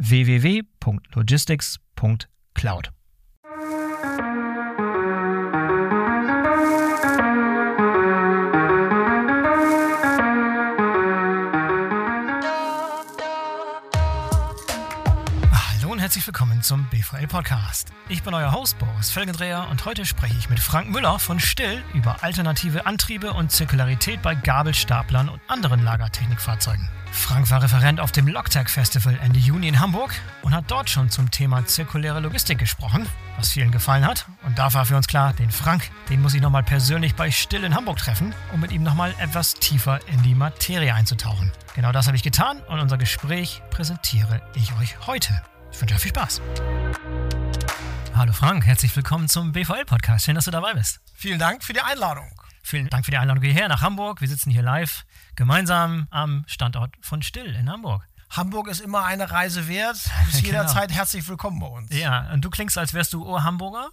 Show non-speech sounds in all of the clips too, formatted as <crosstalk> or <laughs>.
www.logistics.cloud. herzlich willkommen zum BVL Podcast. Ich bin euer Host Boris Felgendreher und heute spreche ich mit Frank Müller von Still über alternative Antriebe und Zirkularität bei Gabelstaplern und anderen Lagertechnikfahrzeugen. Frank war Referent auf dem Logtech Festival Ende Juni in Hamburg und hat dort schon zum Thema zirkuläre Logistik gesprochen, was vielen gefallen hat. Und da war für uns klar, den Frank, den muss ich nochmal persönlich bei Still in Hamburg treffen, um mit ihm nochmal etwas tiefer in die Materie einzutauchen. Genau das habe ich getan und unser Gespräch präsentiere ich euch heute. Ich wünsche euch viel Spaß. Hallo Frank, herzlich willkommen zum BVL-Podcast. Schön, dass du dabei bist. Vielen Dank für die Einladung. Vielen Dank für die Einladung hierher nach Hamburg. Wir sitzen hier live gemeinsam am Standort von Still in Hamburg. Hamburg ist immer eine Reise wert. <laughs> Du bist Genau. jederzeit herzlich willkommen bei uns. Ja, und du klingst, als wärst du Ur-Hamburger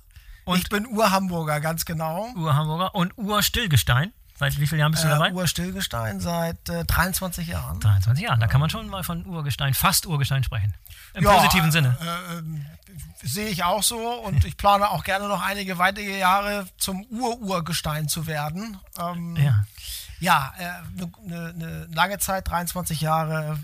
und ich bin Ur-Hamburger, ganz genau. Ur-Hamburger und Ur-Stillgestein. Seit wie vielen Jahren bist du dabei? Äh, Ur-Stillgestein seit äh, 23 Jahren. 23 Jahren. Da kann man schon mal von Urgestein, fast Urgestein sprechen. Im positiven Sinne. Äh, ähm, Sehe ich auch so und ich plane auch gerne noch einige weitere Jahre zum Ur-Urgestein zu werden. Ähm, Ja. Ja, eine ne lange Zeit, 23 Jahre,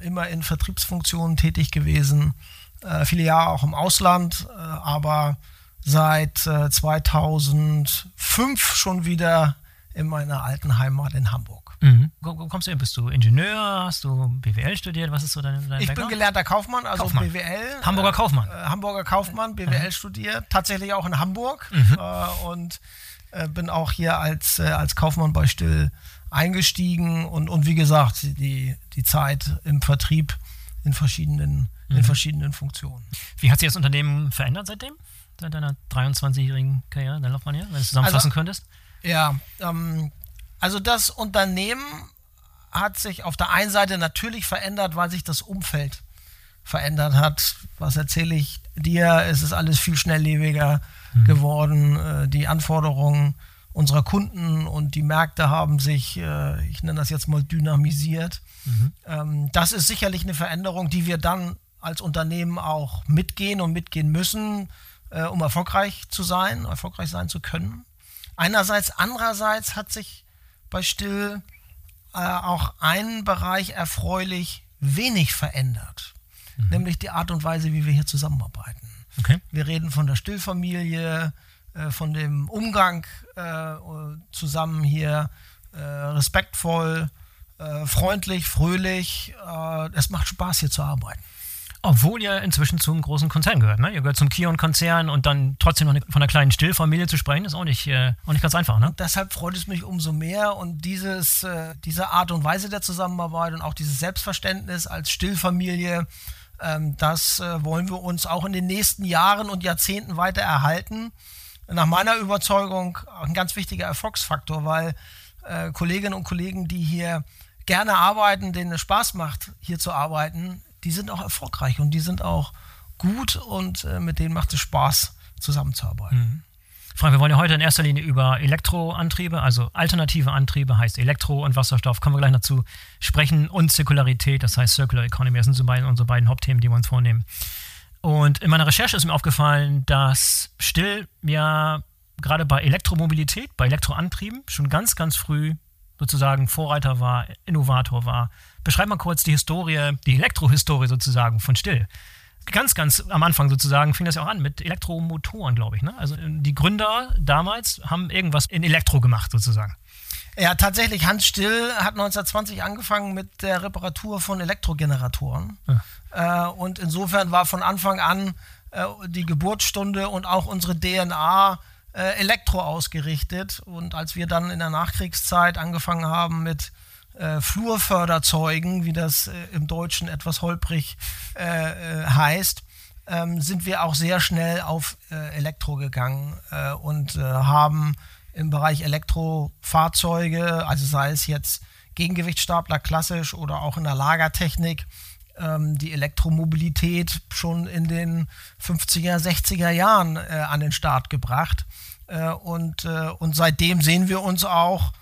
äh, immer in Vertriebsfunktionen tätig gewesen, äh, viele Jahre auch im Ausland, äh, aber seit äh, 2005 schon wieder in meiner alten Heimat in Hamburg. Mhm. Kommst du? Bist du Ingenieur? Hast du BWL studiert? Was ist so dein, dein Ich bin Background? gelernter Kaufmann, also Kaufmann. BWL. Hamburger Kaufmann. Äh, Hamburger Kaufmann, BWL studiert, tatsächlich auch in Hamburg Mhm. äh, und äh, bin auch hier als, äh, als Kaufmann bei Still eingestiegen und, und wie gesagt, die, die Zeit im Vertrieb in verschiedenen, Mhm. in verschiedenen Funktionen. Wie hat sich das Unternehmen verändert seitdem? Seit deiner 23-jährigen Karriere, deine Laufbahn hier? Wenn du es zusammenfassen Also- könntest? Ja, ähm, also das Unternehmen hat sich auf der einen Seite natürlich verändert, weil sich das Umfeld verändert hat. Was erzähle ich dir? Es ist alles viel schnelllebiger geworden. Äh, die Anforderungen unserer Kunden und die Märkte haben sich, äh, ich nenne das jetzt mal, dynamisiert. Ähm, das ist sicherlich eine Veränderung, die wir dann als Unternehmen auch mitgehen und mitgehen müssen, äh, um erfolgreich zu sein, erfolgreich sein zu können. Einerseits, andererseits hat sich bei Still äh, auch ein Bereich erfreulich wenig verändert, nämlich die Art und Weise, wie wir hier zusammenarbeiten. Okay. Wir reden von der Stillfamilie, äh, von dem Umgang äh, zusammen hier, äh, respektvoll, äh, freundlich, fröhlich. Äh, es macht Spaß, hier zu arbeiten. Obwohl ihr inzwischen zum großen Konzern gehört. Ne? Ihr gehört zum Kion-Konzern und dann trotzdem noch von einer kleinen Stillfamilie zu sprechen, ist auch nicht, äh, auch nicht ganz einfach. Ne? Deshalb freut es mich umso mehr und dieses, äh, diese Art und Weise der Zusammenarbeit und auch dieses Selbstverständnis als Stillfamilie Ähm, das äh, wollen wir uns auch in den nächsten Jahren und Jahrzehnten weiter erhalten. Nach meiner Überzeugung ein ganz wichtiger Erfolgsfaktor, weil äh, Kolleginnen und Kollegen, die hier gerne arbeiten, denen es Spaß macht, hier zu arbeiten, die sind auch erfolgreich und die sind auch gut und äh, mit denen macht es Spaß, zusammenzuarbeiten. Mhm. Frank, wir wollen ja heute in erster Linie über Elektroantriebe, also alternative Antriebe, heißt Elektro und Wasserstoff, kommen wir gleich dazu sprechen, und Zirkularität, das heißt Circular Economy. Das sind so beiden, unsere beiden Hauptthemen, die wir uns vornehmen. Und in meiner Recherche ist mir aufgefallen, dass Still ja gerade bei Elektromobilität, bei Elektroantrieben schon ganz, ganz früh sozusagen Vorreiter war, Innovator war. Beschreib mal kurz die Historie, die Elektrohistorie sozusagen von Still ganz, ganz am Anfang sozusagen fing das ja auch an mit Elektromotoren, glaube ich. Ne? Also äh, die Gründer damals haben irgendwas in Elektro gemacht sozusagen. Ja, tatsächlich. Hans Still hat 1920 angefangen mit der Reparatur von Elektrogeneratoren. Ja. Äh, und insofern war von Anfang an äh, die Geburtsstunde und auch unsere DNA äh, Elektro ausgerichtet. Und als wir dann in der Nachkriegszeit angefangen haben mit äh, Flurförderzeugen, wie das äh, im Deutschen etwas holprig äh, äh heißt, ähm, sind wir auch sehr schnell auf äh, Elektro gegangen äh, und haben im Bereich Elektrofahrzeuge, also sei es jetzt Gegengewichtsstapler klassisch oder auch in der Lagertechnik, ähm, die Elektromobilität schon in den 50er, 60er Jahren an den Start gebracht. Und, und seitdem sehen wir uns auch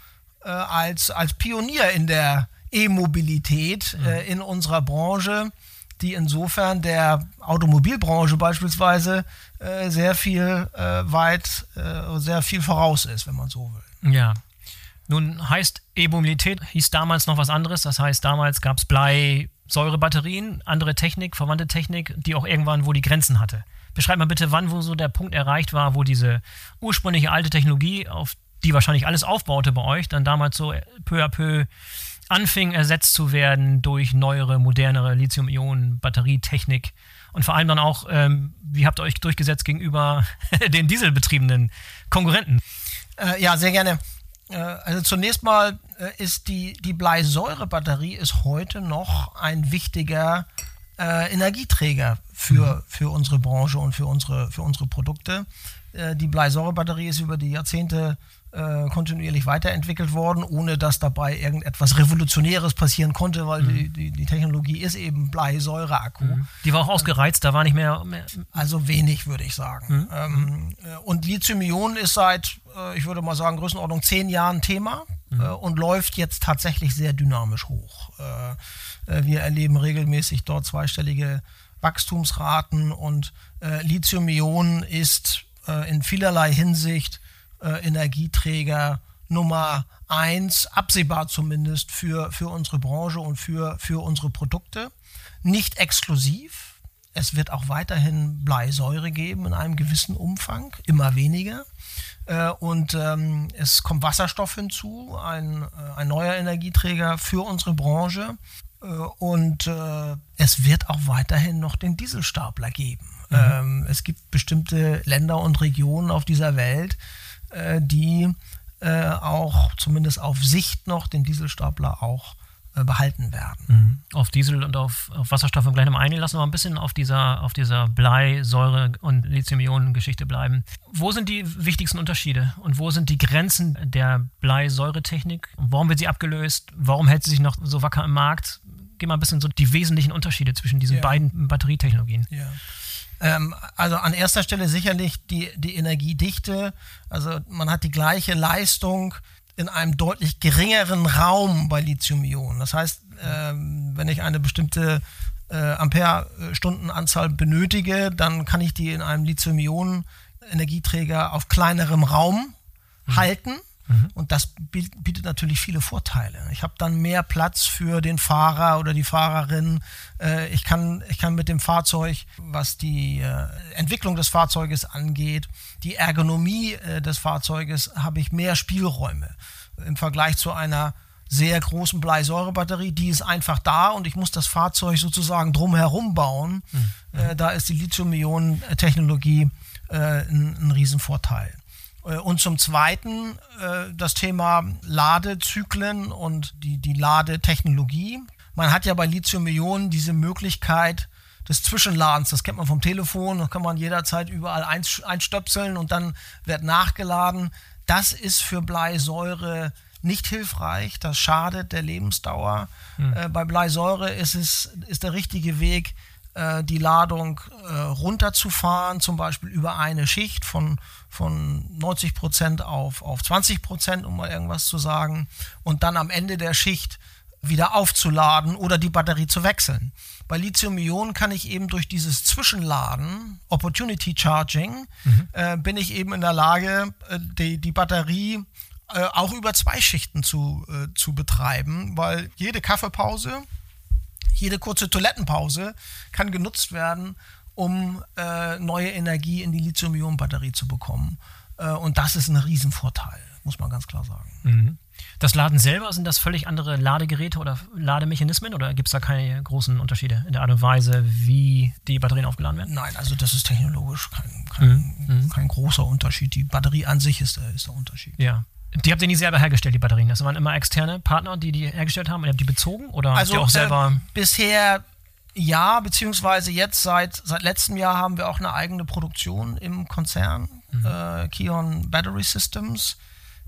äh, als, als Pionier in der E-Mobilität mhm. äh, in unserer Branche, die insofern der Automobilbranche beispielsweise äh, sehr viel äh, weit, äh, sehr viel voraus ist, wenn man so will. Ja. Nun heißt E-Mobilität, hieß damals noch was anderes. Das heißt, damals gab es Blei, Säurebatterien, andere Technik, verwandte Technik, die auch irgendwann wo die Grenzen hatte. Beschreib mal bitte, wann wo so der Punkt erreicht war, wo diese ursprüngliche alte Technologie, auf die wahrscheinlich alles aufbaute bei euch, dann damals so peu à peu anfing ersetzt zu werden durch neuere, modernere Lithium-Ionen-Batterietechnik und vor allem dann auch, ähm, wie habt ihr euch durchgesetzt gegenüber <laughs> den dieselbetriebenen Konkurrenten? Äh, ja, sehr gerne. Äh, also zunächst mal äh, ist die, die Bleisäurebatterie ist heute noch ein wichtiger äh, Energieträger für, mhm. für unsere Branche und für unsere, für unsere Produkte. Äh, die Bleisäurebatterie ist über die Jahrzehnte äh, kontinuierlich weiterentwickelt worden, ohne dass dabei irgendetwas Revolutionäres passieren konnte, weil mhm. die, die, die, Technologie ist eben Bleisäureakku. Mhm. Die war auch ausgereizt, da war nicht mehr. mehr also wenig, würde ich sagen. Mhm. Ähm, äh, und Lithium-Ionen ist seit, äh, ich würde mal sagen, Größenordnung zehn Jahren Thema mhm. äh, und läuft jetzt tatsächlich sehr dynamisch hoch. Äh, wir erleben regelmäßig dort zweistellige Wachstumsraten und Lithium-Ionen ist in vielerlei Hinsicht äh, Energieträger Nummer eins, absehbar zumindest für, für unsere Branche und für, für unsere Produkte. Nicht exklusiv. Es wird auch weiterhin Bleisäure geben in einem gewissen Umfang, immer weniger. Äh, und ähm, es kommt Wasserstoff hinzu, ein, äh, ein neuer Energieträger für unsere Branche. Äh, und äh, es wird auch weiterhin noch den Dieselstapler geben. Mhm. Ähm, es gibt bestimmte Länder und Regionen auf dieser Welt, äh, die äh, auch zumindest auf Sicht noch den Dieselstapler auch äh, behalten werden. Mhm. Auf Diesel und auf, auf Wasserstoff im gleich nochmal eingehen. Lassen wir mal ein bisschen auf dieser, auf dieser Blei-, Säure- und Lithium-Ionen-Geschichte bleiben. Wo sind die wichtigsten Unterschiede und wo sind die Grenzen der Blei-Säure-Technik? Warum wird sie abgelöst? Warum hält sie sich noch so wacker im Markt? Geh mal ein bisschen so die wesentlichen Unterschiede zwischen diesen ja. beiden Batterietechnologien. Ja. Ähm, also an erster Stelle sicherlich die, die Energiedichte. Also man hat die gleiche Leistung in einem deutlich geringeren Raum bei Lithium-Ionen. Das heißt, ähm, wenn ich eine bestimmte äh, Ampere-Stundenanzahl benötige, dann kann ich die in einem Lithium-Ionen-Energieträger auf kleinerem Raum mhm. halten Mhm. Und das bietet natürlich viele Vorteile. Ich habe dann mehr Platz für den Fahrer oder die Fahrerin. Äh, ich, kann, ich kann mit dem Fahrzeug, was die äh, Entwicklung des Fahrzeuges angeht, die Ergonomie äh, des Fahrzeuges, habe ich mehr Spielräume im Vergleich zu einer sehr großen Bleisäurebatterie, die ist einfach da und ich muss das Fahrzeug sozusagen drumherum bauen. Mhm. da ist die Lithium-Ionen-Technologie ein, ein Riesenvorteil. Äh, und zum Zweiten äh, das Thema Ladezyklen und die, die Ladetechnologie. Man hat ja bei Lithium-Ionen diese Möglichkeit, des Zwischenladens. Das kennt man vom Telefon, da kann man jederzeit überall einstöpseln und dann wird nachgeladen. Das ist für Bleisäure nicht hilfreich, das schadet der Lebensdauer. Mhm. Bei Bleisäure ist es ist der richtige Weg, äh, die Ladung äh, runterzufahren, zum Beispiel über eine Schicht von, von 90 Prozent auf, auf 20 Prozent, um mal irgendwas zu sagen, und dann am Ende der Schicht wieder aufzuladen oder die Batterie zu wechseln. Bei Lithium-Ionen kann ich eben durch dieses Zwischenladen, Opportunity Charging, mhm. äh, bin ich eben in der Lage, äh, die, die Batterie äh, auch über zwei Schichten zu, äh, zu betreiben, weil jede Kaffeepause jede kurze Toilettenpause kann genutzt werden, um äh, neue Energie in die Lithium-Ionen-Batterie zu bekommen. Äh, und das ist ein Riesenvorteil, muss man ganz klar sagen. Mhm. Das Laden selber, sind das völlig andere Ladegeräte oder Lademechanismen oder gibt es da keine großen Unterschiede in der Art und Weise, wie die Batterien aufgeladen werden? Nein, also das ist technologisch kein, kein, mhm. kein großer Unterschied. Die Batterie an sich ist, ist der Unterschied. Ja. Die habt ihr nie selber hergestellt, die Batterien? Das waren immer externe Partner, die die hergestellt haben? Und ihr habt die bezogen? Oder also, habt ihr auch selber. Äh, bisher ja, beziehungsweise jetzt seit, seit letztem Jahr haben wir auch eine eigene Produktion im Konzern, mhm. äh, Kion Battery Systems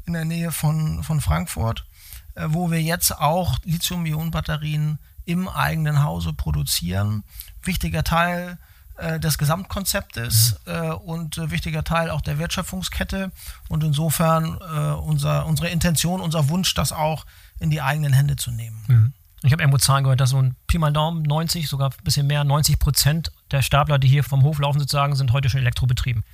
in der Nähe von, von Frankfurt, äh, wo wir jetzt auch Lithium-Ionen-Batterien im eigenen Hause produzieren. Wichtiger Teil äh, des Gesamtkonzeptes mhm. äh, und äh, wichtiger Teil auch der Wertschöpfungskette. Und insofern äh, unser, unsere Intention, unser Wunsch, das auch in die eigenen Hände zu nehmen. Mhm. Ich habe irgendwo Zahlen gehört, dass so ein Pi mal Daumen 90, sogar ein bisschen mehr, 90 Prozent der Stapler, die hier vom Hof laufen sozusagen, sind heute schon elektrobetrieben.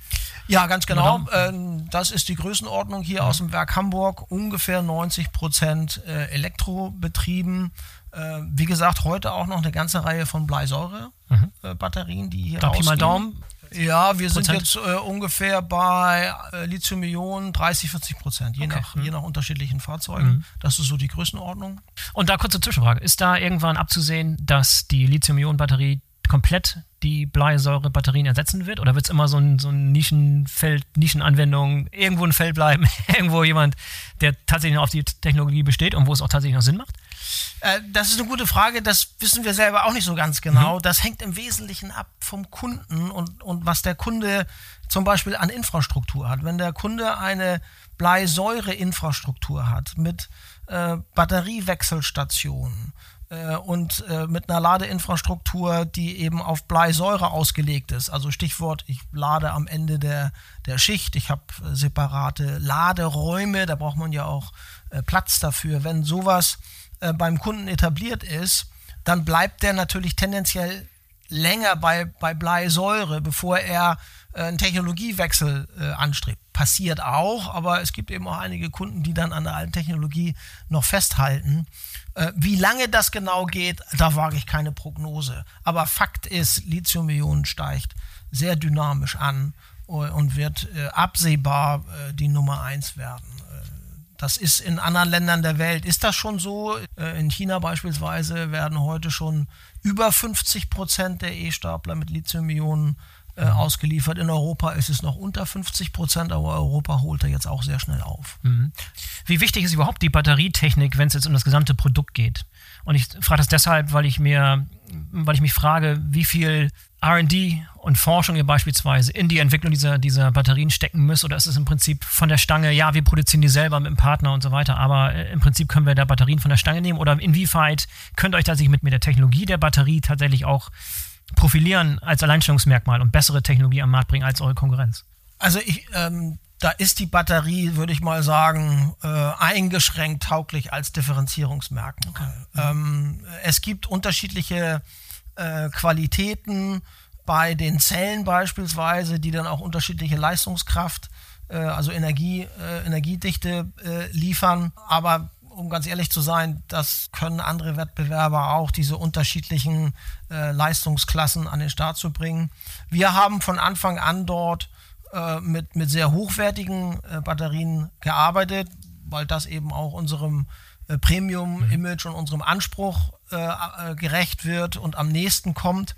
Ja, ganz genau. Ähm, das ist die Größenordnung hier ja. aus dem Werk Hamburg. Ungefähr 90 Prozent elektrobetrieben. Äh, wie gesagt, heute auch noch eine ganze Reihe von Bleisäure-Batterien, mhm. äh, die hier da rausgehen. mal Daumen. Ja, wir sind jetzt äh, ungefähr bei äh, Lithium-Ionen 30, 40 Prozent, je, okay. nach, mhm. je nach unterschiedlichen Fahrzeugen. Mhm. Das ist so die Größenordnung. Und da kurze Zwischenfrage. Ist da irgendwann abzusehen, dass die Lithium-Ionen-Batterie komplett die Bleisäure-Batterien ersetzen wird? Oder wird es immer so ein, so ein Nischenfeld, Nischenanwendung, irgendwo ein Feld bleiben, <laughs> irgendwo jemand, der tatsächlich noch auf die Technologie besteht und wo es auch tatsächlich noch Sinn macht? Äh, das ist eine gute Frage, das wissen wir selber auch nicht so ganz genau. Mhm. Das hängt im Wesentlichen ab vom Kunden und, und was der Kunde zum Beispiel an Infrastruktur hat. Wenn der Kunde eine Bleisäure-Infrastruktur hat mit äh, Batteriewechselstationen, äh, und äh, mit einer Ladeinfrastruktur, die eben auf Bleisäure ausgelegt ist. Also Stichwort, ich lade am Ende der, der Schicht, ich habe äh, separate Laderäume, da braucht man ja auch äh, Platz dafür. Wenn sowas äh, beim Kunden etabliert ist, dann bleibt der natürlich tendenziell länger bei, bei Bleisäure, bevor er äh, einen Technologiewechsel äh, anstrebt. Passiert auch, aber es gibt eben auch einige Kunden, die dann an der alten Technologie noch festhalten. Äh, wie lange das genau geht, da wage ich keine Prognose. Aber Fakt ist, Lithium-Ionen steigt sehr dynamisch an und wird absehbar die Nummer eins werden. Das ist in anderen Ländern der Welt, ist das schon so. In China beispielsweise werden heute schon über 50 Prozent der E-Stapler mit Lithium-Ionen äh, ausgeliefert. In Europa ist es noch unter 50 Prozent, aber Europa holt er jetzt auch sehr schnell auf. Mhm. Wie wichtig ist überhaupt die Batterietechnik, wenn es jetzt um das gesamte Produkt geht? Und ich frage das deshalb, weil ich mir, weil ich mich frage, wie viel RD und Forschung ihr beispielsweise in die Entwicklung dieser, dieser Batterien stecken müsst, oder ist es im Prinzip von der Stange, ja, wir produzieren die selber mit dem Partner und so weiter, aber äh, im Prinzip können wir da Batterien von der Stange nehmen? Oder inwieweit könnt ihr euch tatsächlich mit, mit der Technologie der Batterie tatsächlich auch profilieren als Alleinstellungsmerkmal und bessere Technologie am Markt bringen als eure Konkurrenz? Also ich, ähm, da ist die Batterie, würde ich mal sagen, äh, eingeschränkt tauglich als Differenzierungsmerkmal. Okay. Ähm, es gibt unterschiedliche äh, Qualitäten bei den Zellen beispielsweise, die dann auch unterschiedliche Leistungskraft, äh, also Energie, äh, Energiedichte äh, liefern. Aber um ganz ehrlich zu sein, das können andere Wettbewerber auch, diese unterschiedlichen äh, Leistungsklassen an den Start zu bringen. Wir haben von Anfang an dort mit, mit sehr hochwertigen Batterien gearbeitet, weil das eben auch unserem äh, Premium-Image und unserem Anspruch äh, äh, gerecht wird und am nächsten kommt.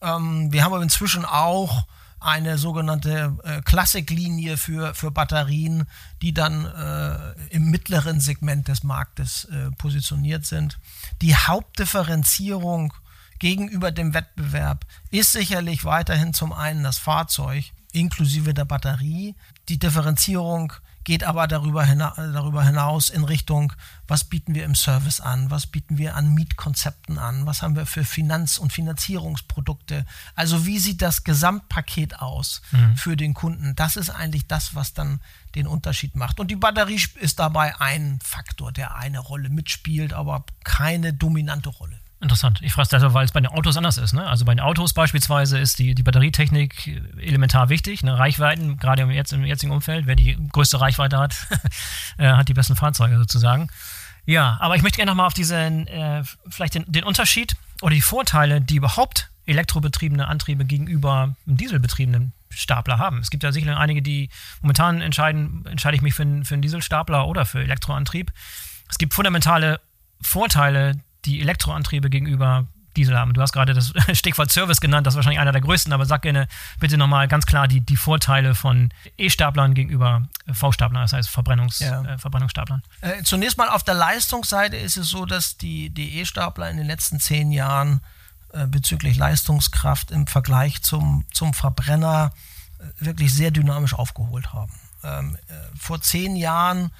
Ähm, wir haben aber inzwischen auch eine sogenannte äh, Klassiklinie für, für Batterien, die dann äh, im mittleren Segment des Marktes äh, positioniert sind. Die Hauptdifferenzierung gegenüber dem Wettbewerb ist sicherlich weiterhin zum einen das Fahrzeug inklusive der Batterie. Die Differenzierung geht aber darüber, hina darüber hinaus in Richtung, was bieten wir im Service an, was bieten wir an Mietkonzepten an, was haben wir für Finanz- und Finanzierungsprodukte. Also wie sieht das Gesamtpaket aus mhm. für den Kunden? Das ist eigentlich das, was dann den Unterschied macht. Und die Batterie ist dabei ein Faktor, der eine Rolle mitspielt, aber keine dominante Rolle. Interessant. Ich frage es deshalb, weil es bei den Autos anders ist. Ne? Also bei den Autos beispielsweise ist die, die Batterietechnik elementar wichtig. Ne? Reichweiten, gerade im, jetzt, im jetzigen Umfeld, wer die größte Reichweite hat, <laughs> äh, hat die besten Fahrzeuge sozusagen. Ja, aber ich möchte gerne nochmal auf diesen, äh, vielleicht den, den Unterschied oder die Vorteile, die überhaupt elektrobetriebene Antriebe gegenüber dieselbetriebenen Stapler haben. Es gibt ja sicherlich einige, die momentan entscheiden, entscheide ich mich für, einen, für einen Dieselstapler oder für Elektroantrieb. Es gibt fundamentale Vorteile, die Elektroantriebe gegenüber Diesel haben. Du hast gerade das <laughs> Stichwort Service genannt, das ist wahrscheinlich einer der größten, aber sag gerne bitte nochmal ganz klar die, die Vorteile von E-Staplern gegenüber V-Staplern, das heißt Verbrennungs, ja. äh, Verbrennungsstaplern. Äh, zunächst mal auf der Leistungsseite ist es so, dass die, die E-Stapler in den letzten zehn Jahren äh, bezüglich Leistungskraft im Vergleich zum, zum Verbrenner äh, wirklich sehr dynamisch aufgeholt haben. Ähm, äh, vor zehn Jahren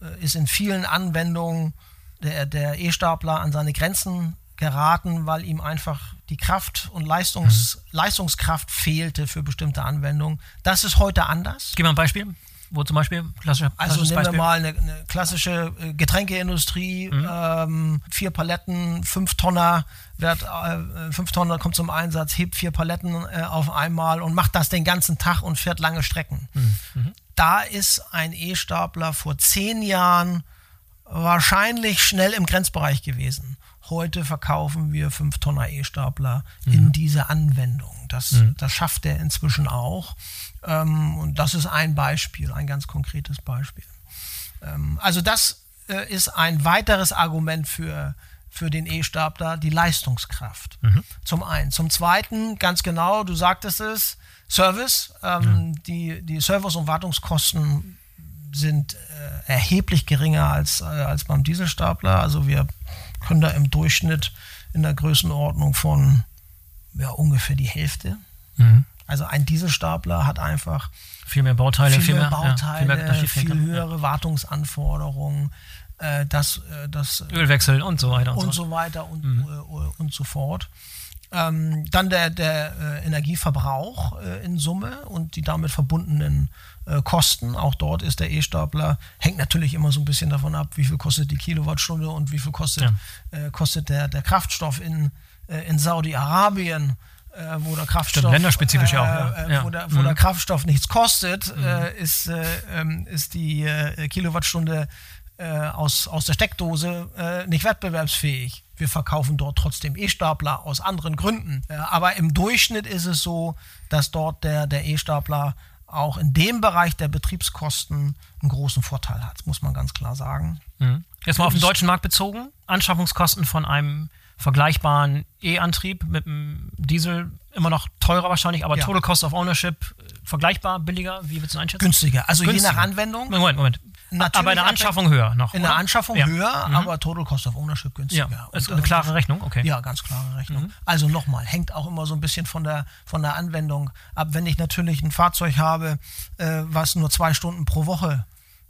äh, ist in vielen Anwendungen der, der E-Stapler an seine Grenzen geraten, weil ihm einfach die Kraft und Leistungs, mhm. Leistungskraft fehlte für bestimmte Anwendungen. Das ist heute anders. Gib mal ein Beispiel. Wo zum Beispiel? Klassische, also nehmen Beispiel. wir mal eine, eine klassische äh, Getränkeindustrie, mhm. ähm, vier Paletten, fünf Tonner, wird, äh, fünf Tonner kommt zum Einsatz, hebt vier Paletten äh, auf einmal und macht das den ganzen Tag und fährt lange Strecken. Mhm. mhm. Da ist ein E-Stapler vor zehn Jahren wahrscheinlich schnell im Grenzbereich gewesen. Heute verkaufen wir 5 Tonner E-Stapler mhm. in diese Anwendung. Das, mhm. das schafft er inzwischen auch. Ähm, und das ist ein Beispiel, ein ganz konkretes Beispiel. Ähm, also das äh, ist ein weiteres Argument für, für den E-Stapler, die Leistungskraft. Mhm. Zum einen. Zum zweiten, ganz genau, du sagtest es, Service. Ähm, ja. die, die Service- und Wartungskosten sind äh, erheblich geringer als, äh, als beim Dieselstapler. Also wir können da im Durchschnitt in der Größenordnung von ja, ungefähr die Hälfte. Mhm. Also ein Dieselstapler hat einfach viel mehr Bauteile, viel, mehr, Bauteile, ja, viel, viel, höhere ja. Wartungsanforderungen, äh, das, äh, das Ölwechsel und so weiter und, und so. so. weiter und, mhm. äh, und so fort. Ähm, dann der, der äh, Energieverbrauch äh, in Summe und die damit verbundenen äh, Kosten. Auch dort ist der E-Stapler, hängt natürlich immer so ein bisschen davon ab, wie viel kostet die Kilowattstunde und wie viel kostet, ja. äh, kostet der, der Kraftstoff in, äh, in Saudi-Arabien. Äh, wo der Kraftstoff Stimmt, länderspezifisch auch, ja. ja. Wo, der, wo mhm. der Kraftstoff nichts kostet, mhm. ist, ähm, ist die Kilowattstunde aus, aus der Steckdose nicht wettbewerbsfähig wir verkaufen dort trotzdem E-Stapler aus anderen Gründen. aber im Durchschnitt ist es so, dass dort der, der E-Stapler auch in dem Bereich der Betriebskosten einen großen Vorteil hat, muss man ganz klar sagen. Mhm. Jetzt mal auf den deutschen Markt bezogen. Anschaffungskosten von einem vergleichbaren E-Antrieb mit einem Diesel immer noch teurer wahrscheinlich, aber ja. Total Cost of Ownership äh, vergleichbar, billiger? Wie würdest du einschätzen? Günstiger. Also Günstiger. je nach Anwendung. Moment, Moment. Natürlich aber in der Anschaffung höher noch. In oder? der Anschaffung ja. höher, mhm. aber Total Cost of Ownership günstiger. Ja, ist eine klare Rechnung, okay. Ja, ganz klare Rechnung. Mhm. Also nochmal, hängt auch immer so ein bisschen von der, von der Anwendung ab. Wenn ich natürlich ein Fahrzeug habe, äh, was nur zwei Stunden pro Woche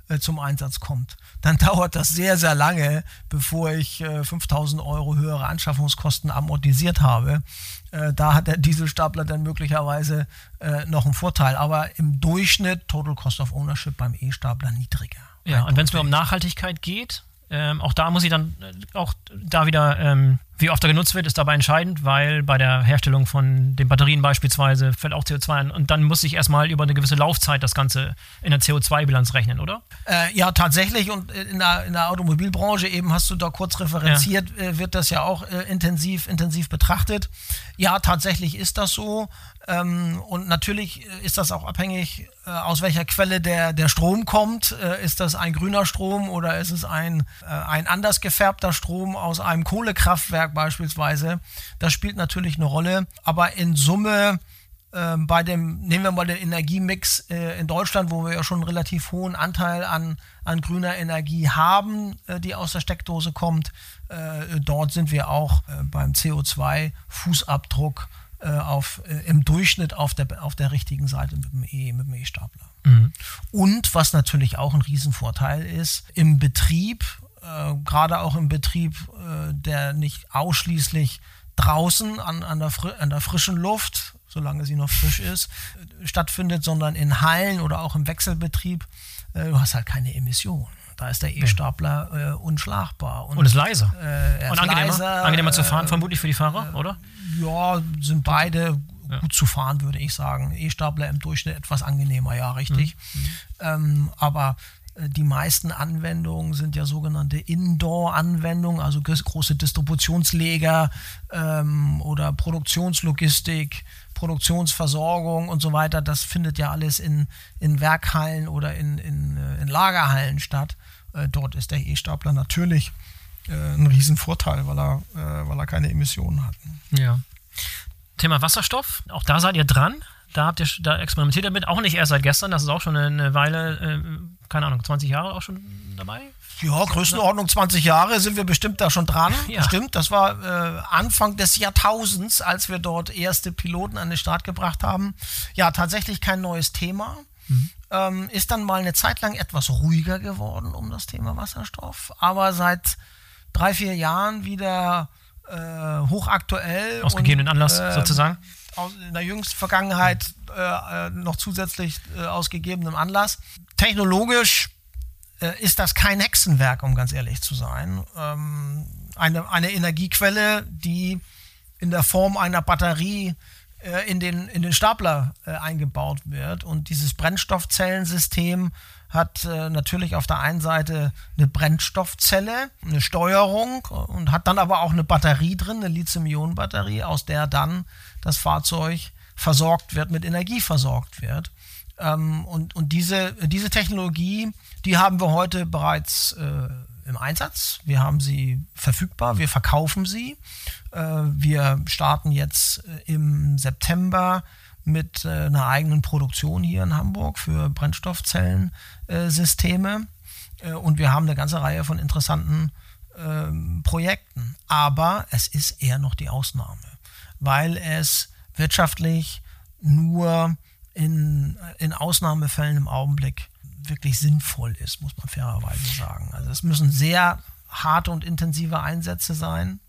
äh, zum Einsatz kommt, dann <laughs> dauert das sehr, sehr lange, bevor ich äh, 5000 Euro höhere Anschaffungskosten amortisiert habe. Äh, da hat der Dieselstapler dann möglicherweise äh, noch einen Vorteil. Aber im Durchschnitt Total Cost of Ownership beim E-Stapler niedriger. Ja, und wenn es mir um Nachhaltigkeit geht, ähm, auch da muss ich dann äh, auch da wieder ähm, wie oft er genutzt wird, ist dabei entscheidend, weil bei der Herstellung von den Batterien beispielsweise fällt auch CO2 an. Und dann muss ich erstmal über eine gewisse Laufzeit das Ganze in der CO2-Bilanz rechnen, oder? Äh, ja, tatsächlich. Und in der, in der, Automobilbranche, eben hast du da kurz referenziert, ja. äh, wird das ja auch äh, intensiv, intensiv betrachtet. Ja, tatsächlich ist das so. Ähm, und natürlich äh, ist das auch abhängig, äh, aus welcher Quelle der, der Strom kommt. Äh, ist das ein grüner Strom oder ist es ein, ein anders gefärbter Strom aus einem Kohlekraftwerk? Beispielsweise. Das spielt natürlich eine Rolle. Aber in Summe ähm, bei dem, nehmen wir mal den Energiemix äh, in Deutschland, wo wir ja schon einen relativ hohen Anteil an, an grüner Energie haben, äh, die aus der Steckdose kommt. Äh, dort sind wir auch äh, beim CO2-Fußabdruck äh, auf, äh, im Durchschnitt auf der, auf der richtigen Seite mit dem E, mit dem E-Stapler. Mhm. Und was natürlich auch ein Riesenvorteil ist, im Betrieb, gerade auch im Betrieb, der nicht ausschließlich draußen an, an, der, an der frischen Luft solange sie noch frisch ist, stattfindet, sondern in Hallen oder auch im Wechselbetrieb. Äh, du hast halt keine Emissionen. Da ist der E-Stapler äh, unschlagbar. Und, und ist leiser. Äh, und angenehmer, leiser, angenehmer zu fahren, äh, vermutlich für die Fahrer, oder? Ja, sind beide ja. gut zu fahren, würde ich sagen. E-Stapler im Durchschnitt etwas angenehmer, ja, richtig. Mhm. Ähm, aber äh, die meisten Anwendungen sind ja sogenannte Indoor-Anwendungen, also große Distributionsleger ähm, oder Produktionslogistik, Produktionsversorgung und so weiter. Das findet ja alles in, in Werkhallen oder in, in, äh, in Lagerhallen statt. Äh, dort ist der E-Stapler natürlich äh, ein Riesenvorteil, weil er, äh, weil er keine Emissionen hat. Ja. Thema Wasserstoff, auch da seid ihr dran. Da habt ihr, da experimentiert ihr mit, auch nicht erst seit gestern, das ist auch schon eine Weile, äh, keine Ahnung, 20 Jahre auch schon dabei? Ja, Größenordnung 20 Jahre sind wir bestimmt da schon dran. <laughs> Ja. Stimmt, das war äh, Anfang des Jahrtausends, als wir dort erste Piloten an den Start gebracht haben. Ja, tatsächlich kein neues Thema. Mhm. Ähm, ist dann mal eine Zeit lang etwas ruhiger geworden um das Thema Wasserstoff, aber seit drei, vier Jahren wieder äh, hochaktuell. Aus gegebenen Anlass äh, sozusagen aus, in der jüngsten Vergangenheit äh, äh, noch zusätzlich äh, aus gegebenem Anlass. Technologisch äh, ist das kein Hexenwerk, um ganz ehrlich zu sein. Ähm, eine, eine Energiequelle, die in der Form einer Batterie äh, in, den, in den Stapler äh, eingebaut wird. Und dieses Brennstoffzellensystem hat äh, natürlich auf der einen Seite eine Brennstoffzelle, eine Steuerung und hat dann aber auch eine Batterie drin, eine Lithium-Ionen-Batterie, aus der dann das Fahrzeug versorgt wird, mit Energie versorgt wird. Ähm, und und diese, diese Technologie, die haben wir heute bereits äh, im Einsatz. Wir haben sie verfügbar, wir verkaufen sie. Äh, wir starten jetzt äh, im September mit äh, einer eigenen Produktion hier in Hamburg für Brennstoffzellensysteme. Äh, und wir haben eine ganze Reihe von interessanten ähm, Projekten. Aber es ist eher noch die Ausnahme, weil es wirtschaftlich nur in, in Ausnahmefällen im Augenblick wirklich sinnvoll ist, muss man fairerweise sagen. Also es müssen sehr harte und intensive Einsätze sein.